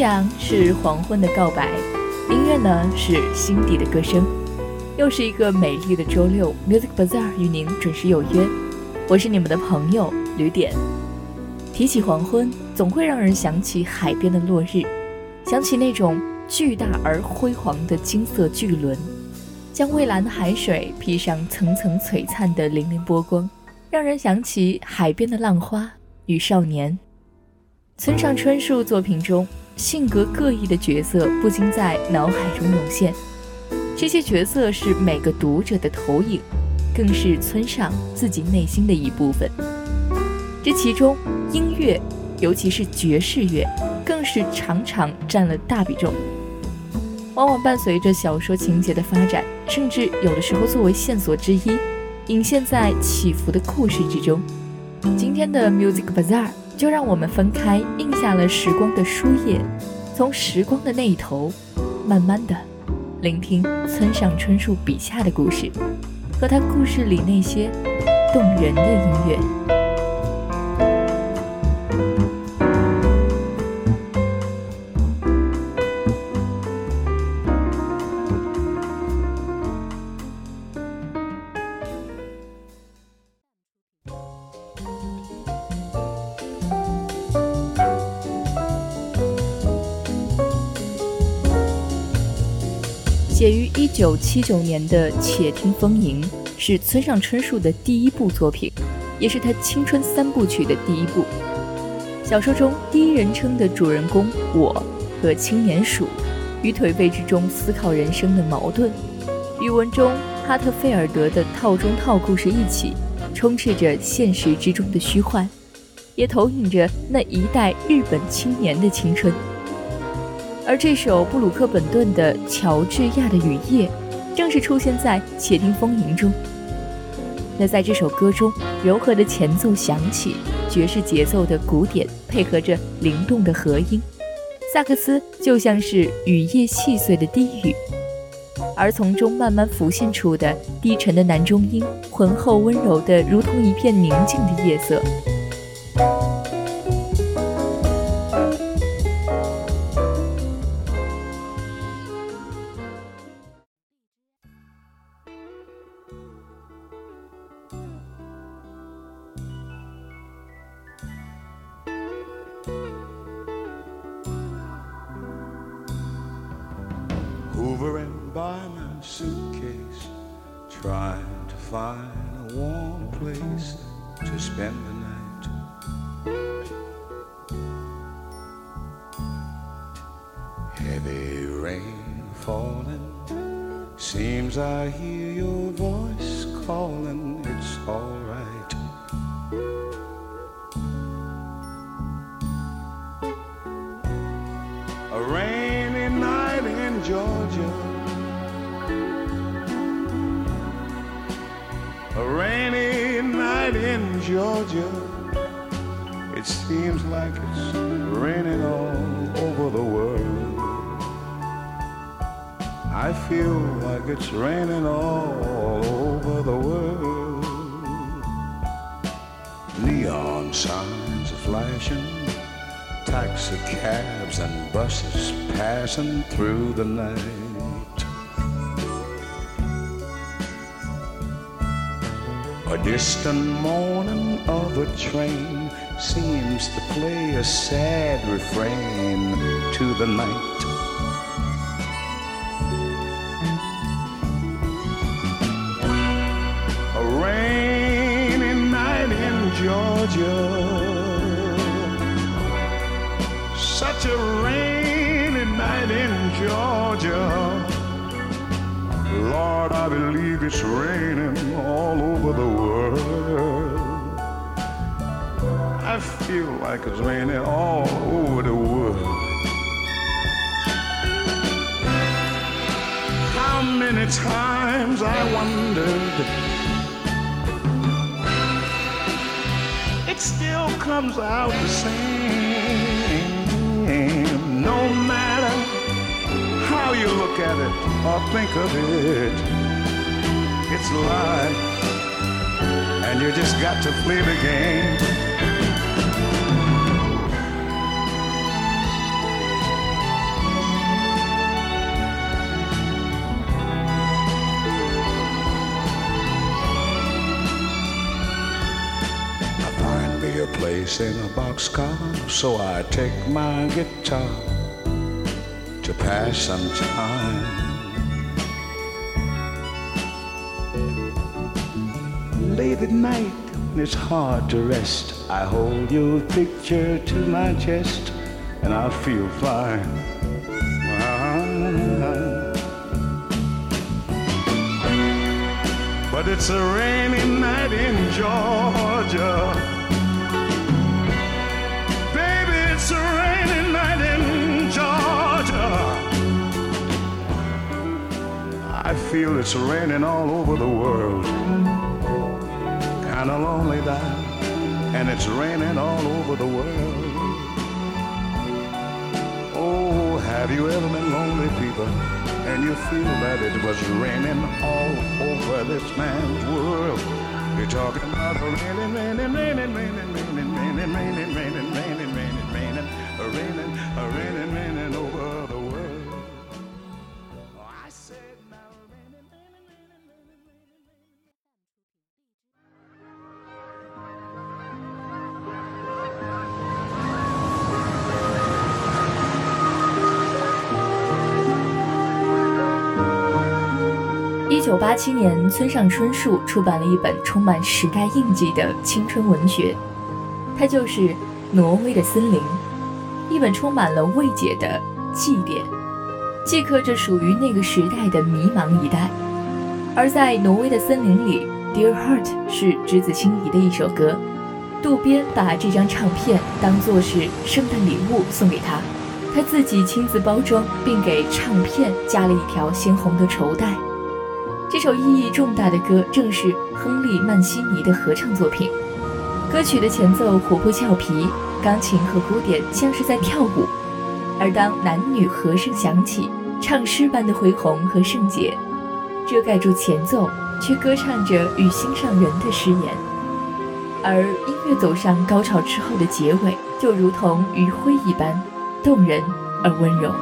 夕阳是黄昏的告白，音乐呢是心底的歌声。又是一个美丽的周六，Music Bazaar 与您准时有约。我是你们的朋友吕点。提起黄昏，总会让人想起海边的落日，想起那种巨大而辉煌的金色巨轮，将蔚蓝的海水披上层层璀璨的粼粼波光，让人想起海边的浪花与少年。村上春树作品中性格各异的角色不禁在脑海中涌现，这些角色是每个读者的投影，更是村上自己内心的一部分。这其中，音乐，尤其是爵士乐，更是常常占了大比重。往往伴随着小说情节的发展，甚至有的时候作为线索之一，隐现在起伏的故事之中。今天的 Music Bazaar 就让我们分开印下了时光的书页，从时光的那一头，慢慢的聆听村上春树笔下的故事，和他故事里那些动人的音乐。七九年的《且听风吟》是村上春树的第一部作品，也是他青春三部曲的第一部。小说中第一人称的主人公我和青年鼠，与颓废之中思考人生的矛盾，与文中哈特菲尔德的套中套故事一起，充斥着现实之中的虚幻，也投影着那一代日本青年的青春。而这首布鲁克本顿的《乔治亚的雨夜》，正是出现在《且听风吟》中。那在这首歌中，柔和的前奏响起，爵士节奏的鼓点配合着灵动的和音，萨克斯就像是雨夜细碎的低语，而从中慢慢浮现出的低沉的男中音，浑厚温柔的，如同一片宁静的夜色。Georgia. It seems like it's raining all over the world. I feel like it's raining all over the world. Neon signs are flashing taxi cabs and buses passing through the night. A distant moaning of a train seems to play a sad refrain to the night. A rainy night in Georgia such a rainy night in Georgia. Lord, I believe it's raining all over the world. I feel like it's raining all over the world. How many times I wondered it still comes out the same no matter how you look at it or think of it. It's life, and you just got to play the game. I find me a place in a boxcar, so I take my guitar to pass some time. Late at night, when it's hard to rest, I hold your picture to my chest and I feel fine. But it's a rainy night in Georgia. I feel it's raining all over the world. Kinda lonely that, and it's raining all over the world. Oh, have you ever been lonely, people? and you feel that it was raining all over this man's world. You're talking about raining, raining, raining, raining, raining, raining, raining, raining, raining, raining, raining, raining, raining, 八七年，村上春树出版了一本充满时代印记的青春文学，它就是《挪威的森林》，一本充满了未解的祭奠，记刻着属于那个时代的迷茫一代。而在《挪威的森林》里，《Dear Heart》是之子心仪的一首歌，渡边把这张唱片当作是圣诞礼物送给他，他自己亲自包装，并给唱片加了一条鲜红的绸带。这首意义重大的歌正是亨利·曼西尼的合唱作品。歌曲的前奏活泼俏皮，钢琴和鼓点像是在跳舞。而当男女和声响起，唱诗般的恢宏和圣洁，遮盖住前奏，却歌唱着与心上人的誓言。而音乐走上高潮之后的结尾，就如同余晖一般，动人而温柔。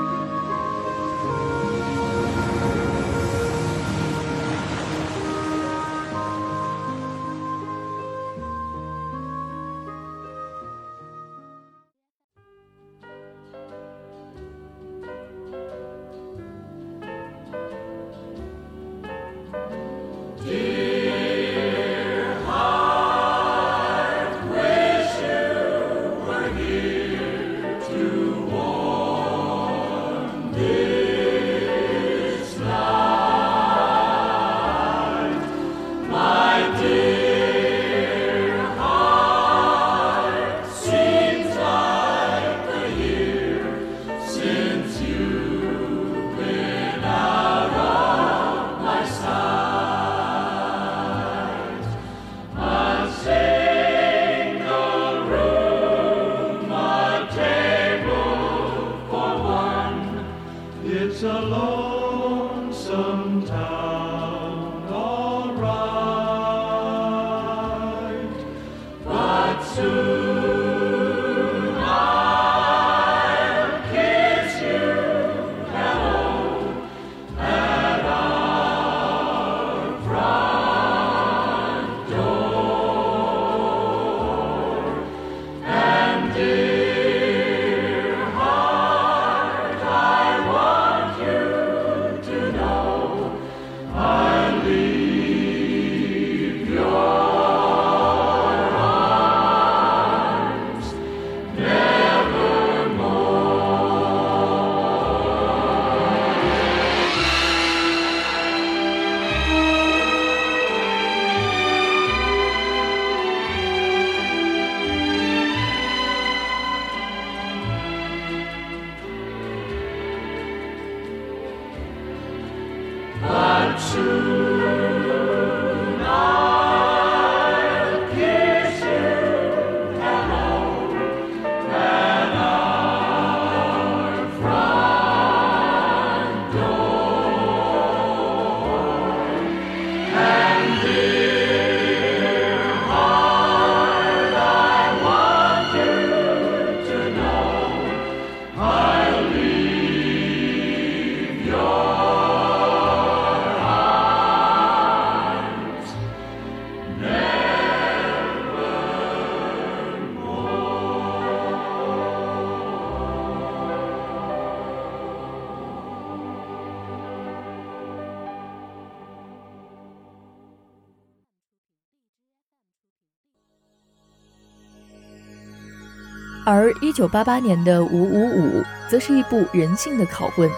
而一九八八年的《五五五》则是一部人性的拷问，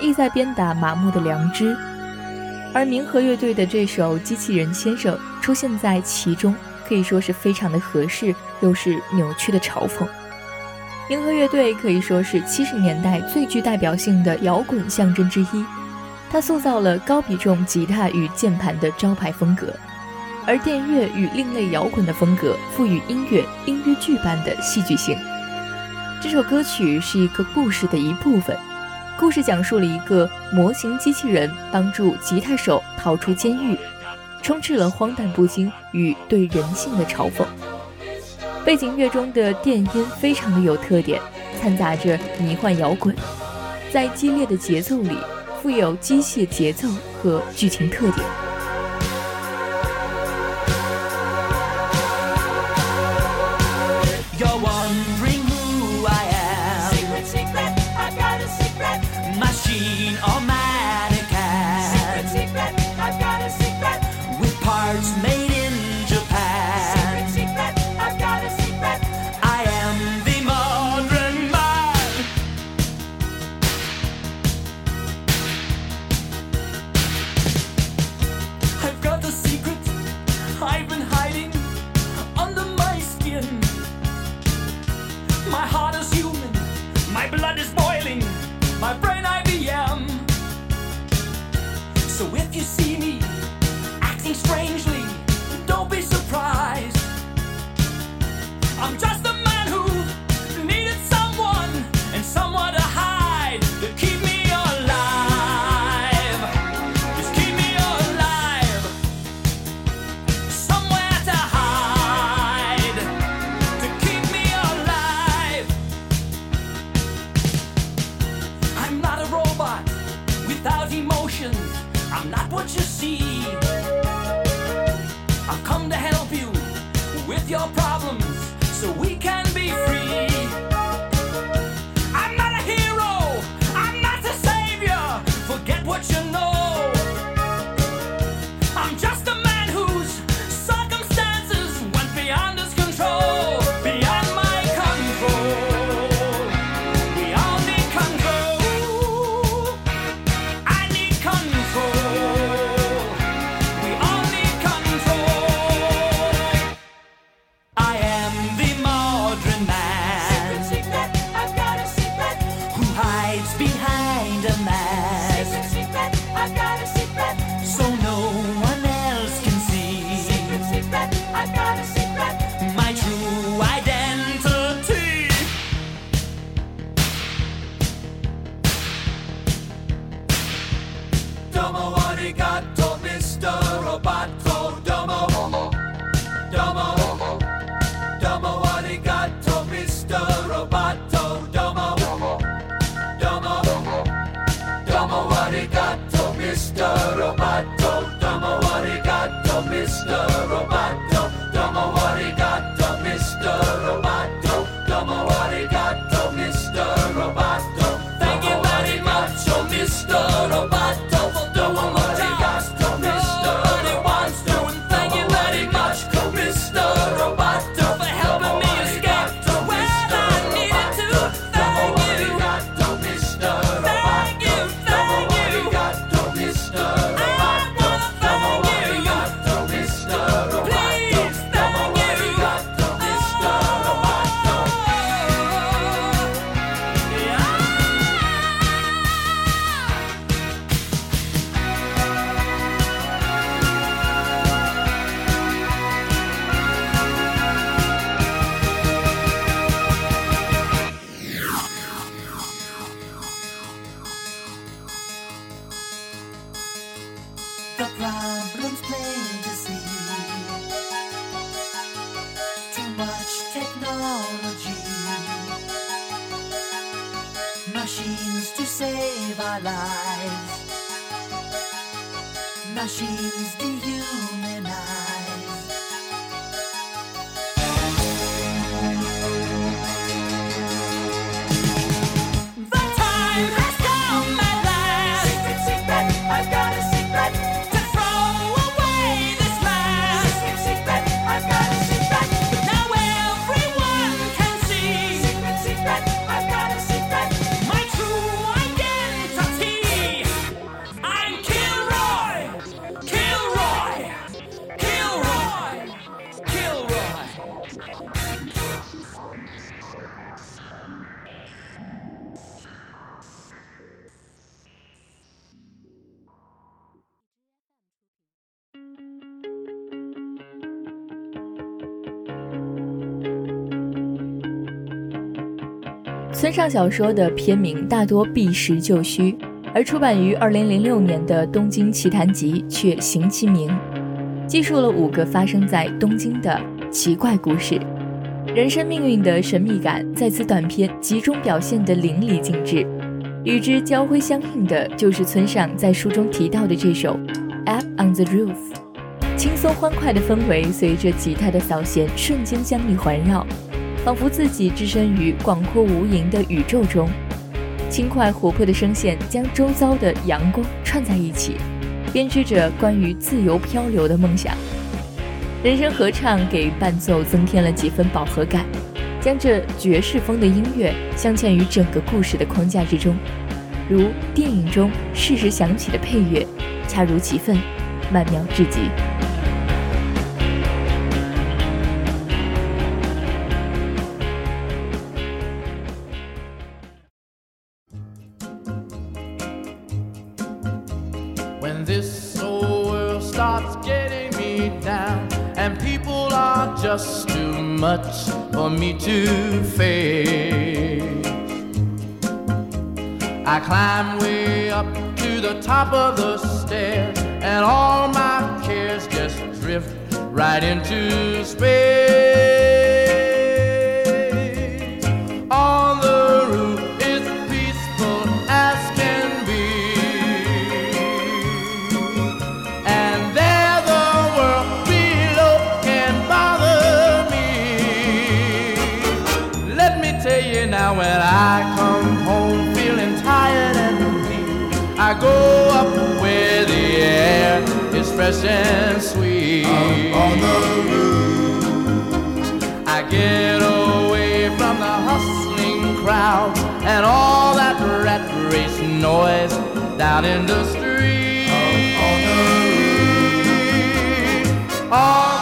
意在鞭打麻木的良知。而明和乐队的这首《机器人先生》出现在其中，可以说是非常的合适，又是扭曲的嘲讽。明和乐队可以说是七十年代最具代表性的摇滚象征之一，它塑造了高比重吉他与键盘的招牌风格，而电乐与另类摇滚的风格赋予音乐音乐剧般的戏剧性。这首歌曲是一个故事的一部分，故事讲述了一个模型机器人帮助吉他手逃出监狱，充斥了荒诞不经与对人性的嘲讽。背景乐中的电音非常的有特点，掺杂着迷幻摇滚，在激烈的节奏里，富有机械节奏和剧情特点。上小说的片名大多避实就虚，而出版于2006年的《东京奇谭集》却行其名，记述了五个发生在东京的奇怪故事，人生命运的神秘感在此短片集中表现得淋漓尽致。与之交辉相应的就是村上在书中提到的这首《Up on the Roof》，轻松欢快的氛围随着吉他的扫弦瞬间将你环绕，仿佛自己置身于广阔无垠的宇宙中。轻快活泼的声线将周遭的阳光串在一起，编织着关于自由漂流的梦想。人声合唱给伴奏增添了几分饱和感。将这爵士风的音乐镶嵌于整个故事的框架之中，如电影中适时响起的配乐，恰如其分，曼妙至极。I come home feeling tired and weak, I go up where the air is fresh and sweet. on the roof, I get away from the hustling crowd and all that rat race noise down in the street. on the roof, on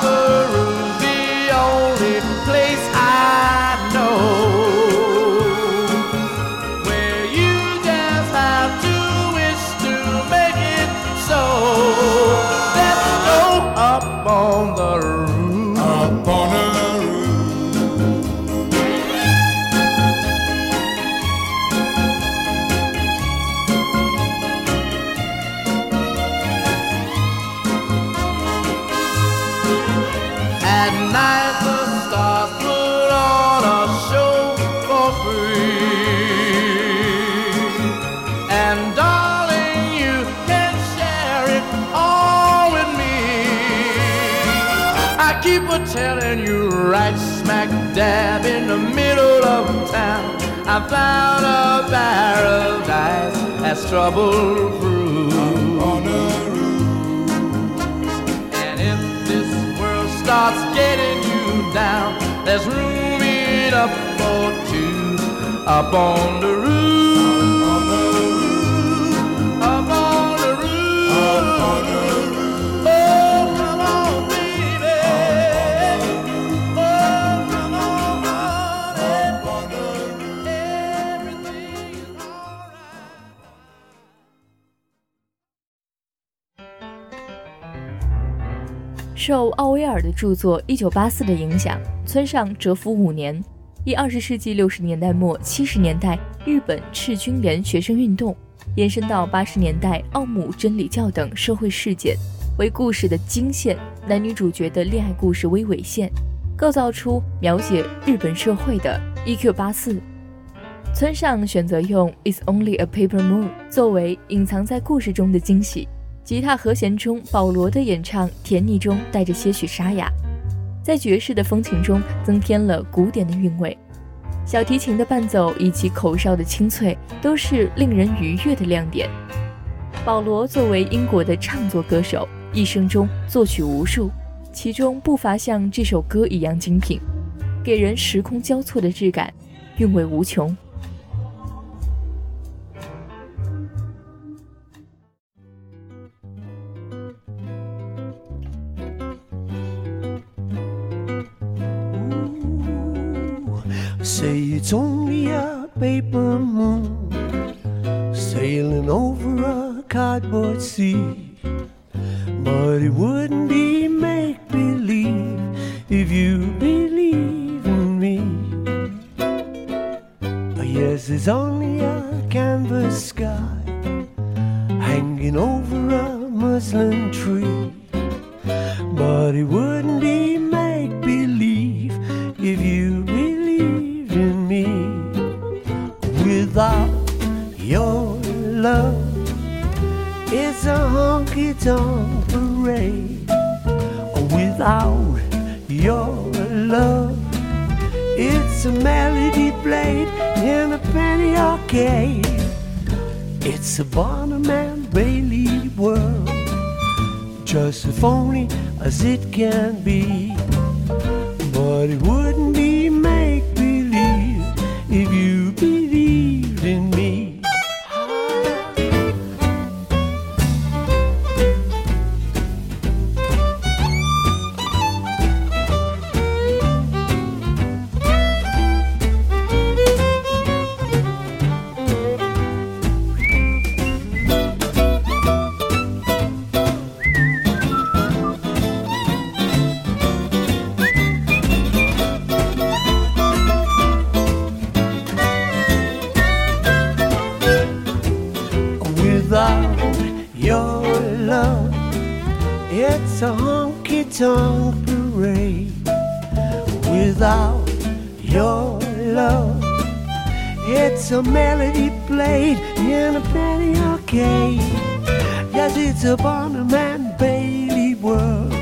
Keep telling you right smack dab in the middle of town. I found a paradise that's trouble proof. On a roof. And if this world starts getting you down, there's room enough for two up on the roof. Up on the roof. Oh, 受奥威尔的著作《一九八四》的影响，村上蛰伏五年，以二十世纪六十年代末七十年代日本赤军连学生运动，延伸到八十年代奥姆真理教等社会事件为故事的经线，男女主角的恋爱故事为纬线，构造出描写日本社会的《E.Q. 八四》。村上选择用《It's Only a Paper Moon》作为隐藏在故事中的惊喜。吉他和弦中，保罗的演唱甜腻中带着些许沙哑，在爵士的风情中增添了古典的韵味。小提琴的伴奏以及口哨的清脆，都是令人愉悦的亮点。保罗作为英国的唱作歌手，一生中作曲无数，其中不乏像这首歌一样精品，给人时空交错的质感，韵味无穷。would see. A honky tonk parade. Without your love, it's a melody played in a penny arcade. It's a Barnum and Bailey world, just as phony as it can be. But it wouldn't be Yes, it's a Barnum and Bailey world,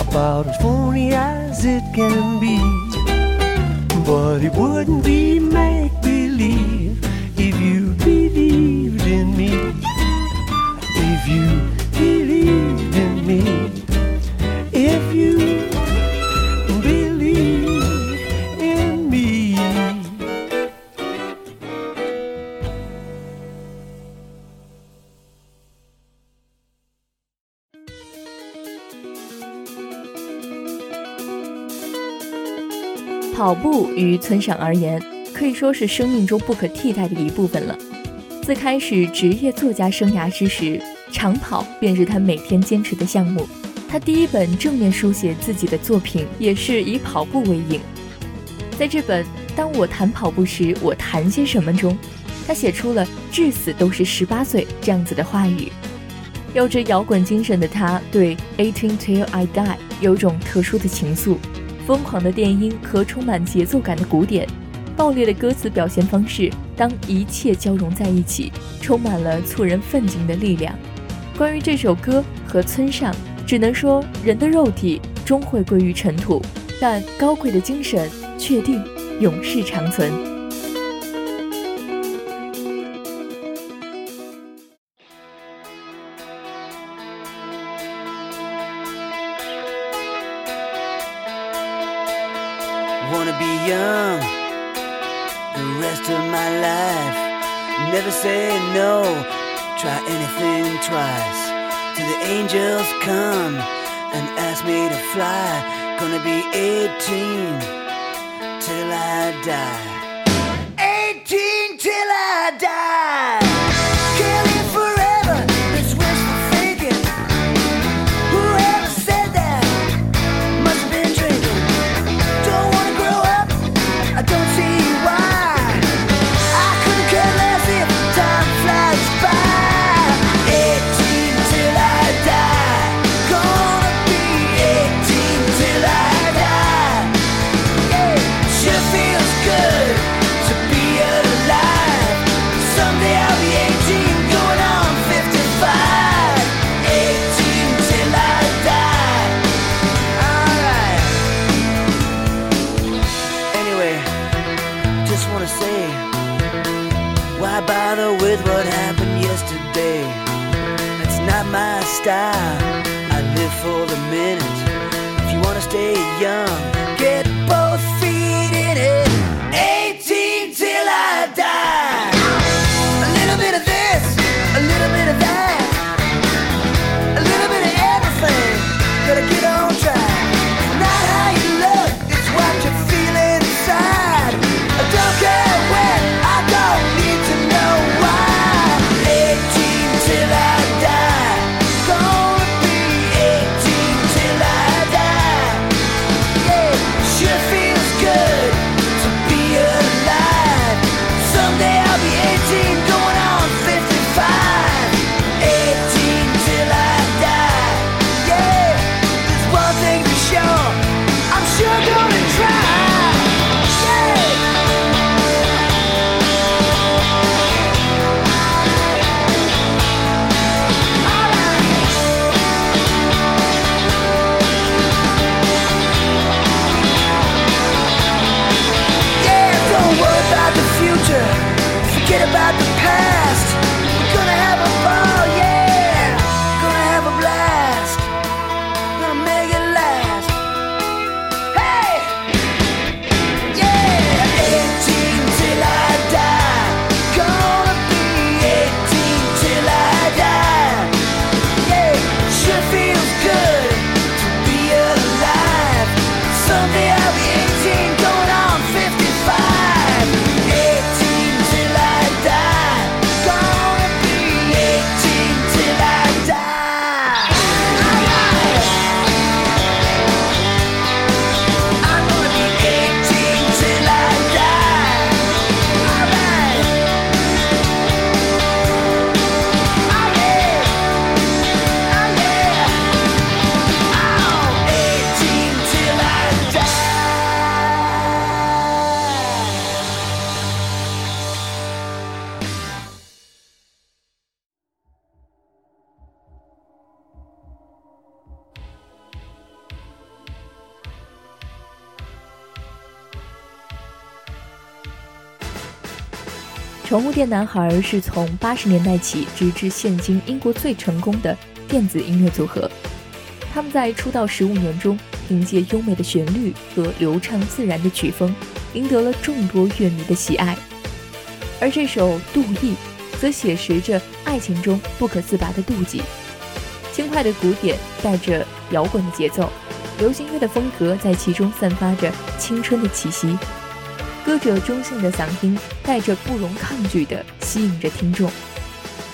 about as phony as it can be. But it wouldn't be make 于村上而言，可以说是生命中不可替代的一部分了。自开始职业作家生涯之时，长跑便是他每天坚持的项目。他第一本正面书写自己的作品也是以跑步为引。在这本《当我谈跑步时，我谈些什么》中，他写出了“至死都是十八岁”这样子的话语。有着摇滚精神的他，对《Eighteen Till I Die》有种特殊的情愫。疯狂的电音和充满节奏感的鼓点，爆裂的歌词表现方式，当一切交融在一起，充满了促人奋进的力量。关于这首歌和村上，只能说人的肉体终会归于尘土，但高贵的精神确定永世长存。宠物店男孩是从八十年代起直至现今英国最成功的电子音乐组合。他们在出道十五年中，凭借优美的旋律和流畅自然的曲风，赢得了众多乐迷的喜爱。而这首《妒意》则写实着爱情中不可自拔的妒忌。轻快的鼓点带着摇滚的节奏，流行乐的风格在其中散发着青春的气息。歌者中性的嗓音带着不容抗拒的吸引着听众，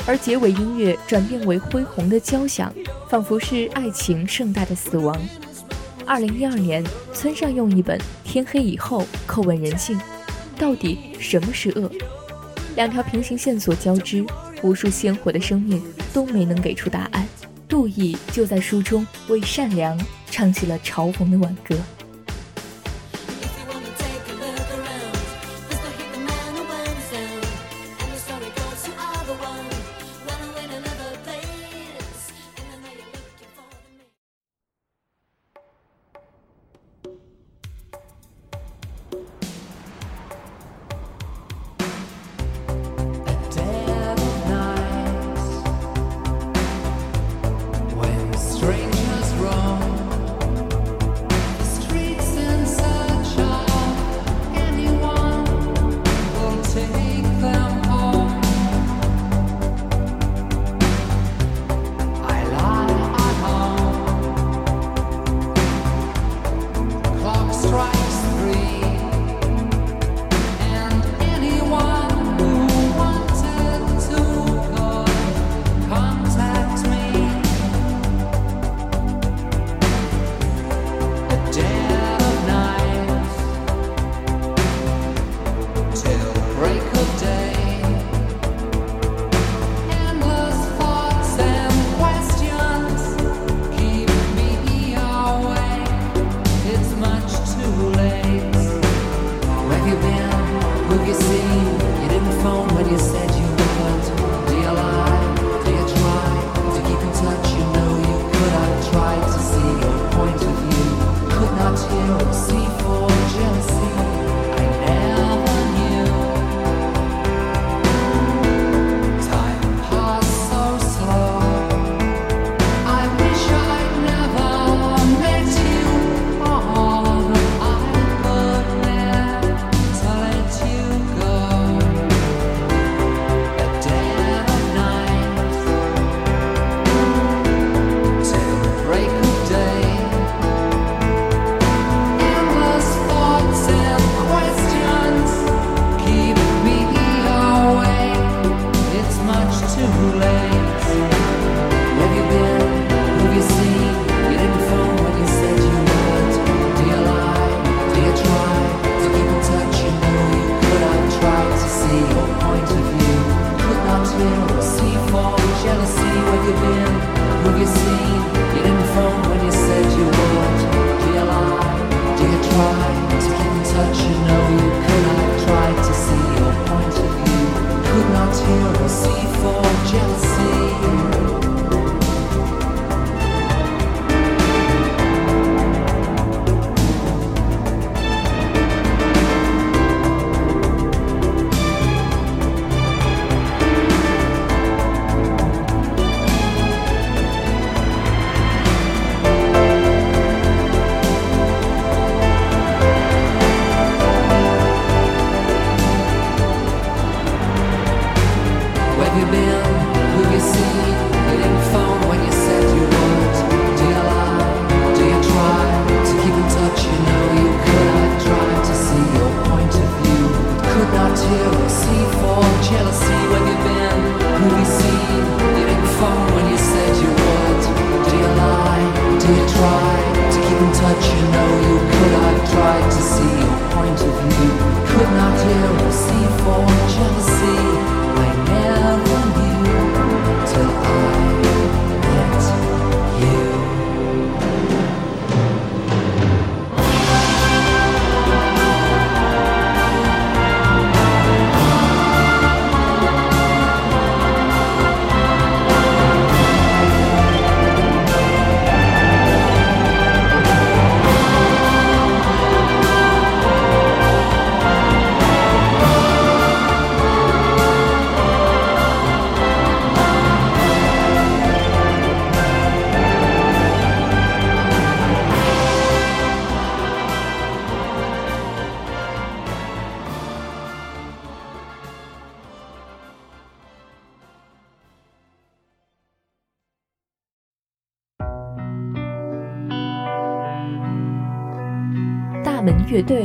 而结尾音乐转变为恢宏的交响，仿佛是爱情盛大的死亡。二零一二年，村上用一本《天黑以后》叩问人性，到底什么是恶？两条平行线索交织，无数鲜活的生命都没能给出答案。杜毅就在书中为善良唱起了嘲讽的挽歌。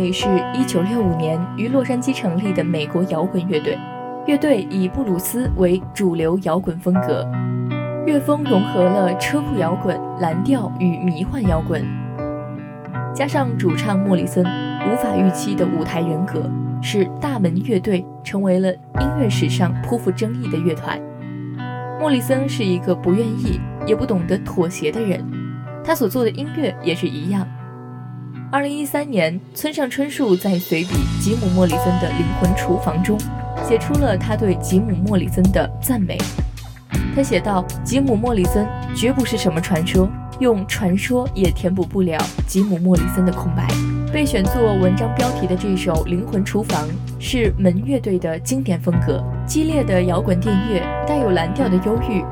队”是一九六五年于洛杉矶成立的美国摇滚乐队。乐队以布鲁斯为主流摇滚风格，乐风融合了车库摇滚、蓝调与迷幻摇滚，加上主唱莫里森无法预期的舞台人格，使大门乐队成为了音乐史上颇富争议的乐团。莫里森是一个不愿意也不懂得妥协的人，他所做的音乐也是一样。二零一三年，村上春树在随笔吉姆·莫里森的《灵魂厨房》中，写出了他对吉姆·莫里森的赞美。他写道：“吉姆·莫里森绝不是什么传说，用传说也填补不了吉姆·莫里森的空白。”被选作文章标题的这首《灵魂厨房》是门乐队的经典风格，激烈的摇滚电乐带有蓝调的忧郁。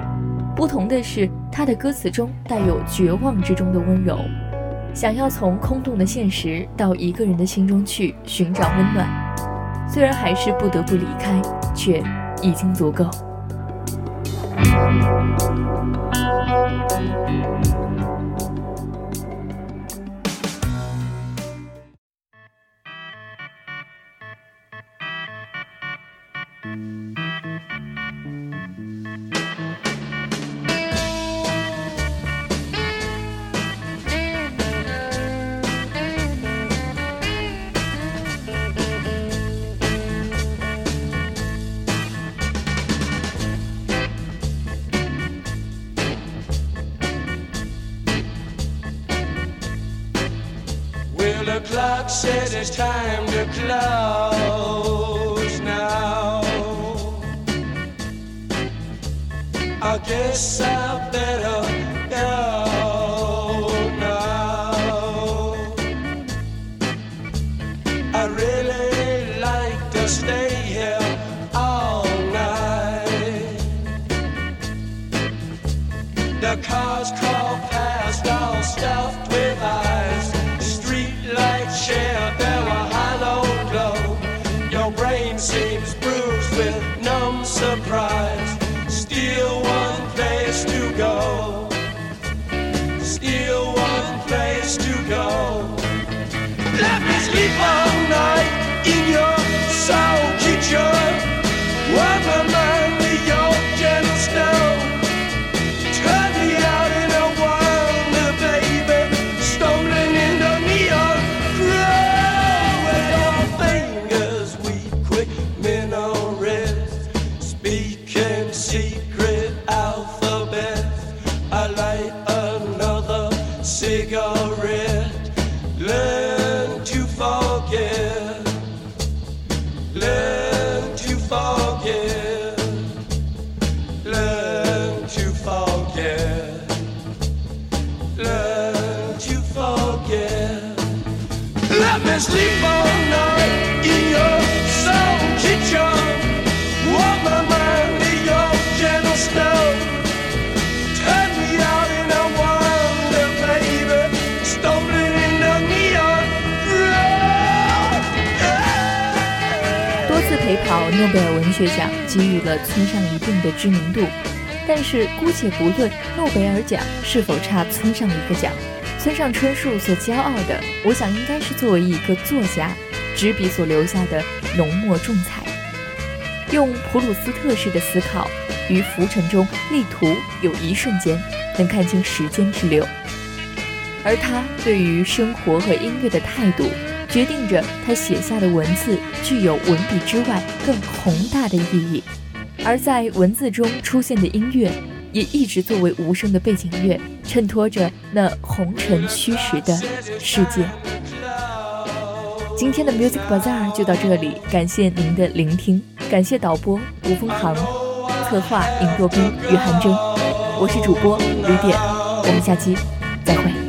不同的是，他的歌词中带有绝望之中的温柔。想要从空洞的现实到一个人的心中去寻找温暖，虽然还是不得不离开，却已经足够。Says it's time to close now. I guess I go. Let me sleep all night in your soul 诺贝尔文学奖给予了村上一定的知名度，但是姑且不论诺贝尔奖是否差村上一个奖，村上春树所骄傲的，我想应该是作为一个作家，执笔所留下的浓墨重彩，用普鲁斯特式的思考于浮尘中力图有一瞬间能看清时间之流。而他对于生活和音乐的态度，决定着他写下的文字具有文笔之外更宏大的意义。而在文字中出现的音乐，也一直作为无声的背景乐，衬托着那红尘虚实的世界。今天的 Music Bazaar 就到这里，感谢您的聆听，感谢导播吴风航，策划尹若冰、于涵真，我是主播吕点，我们下期再会。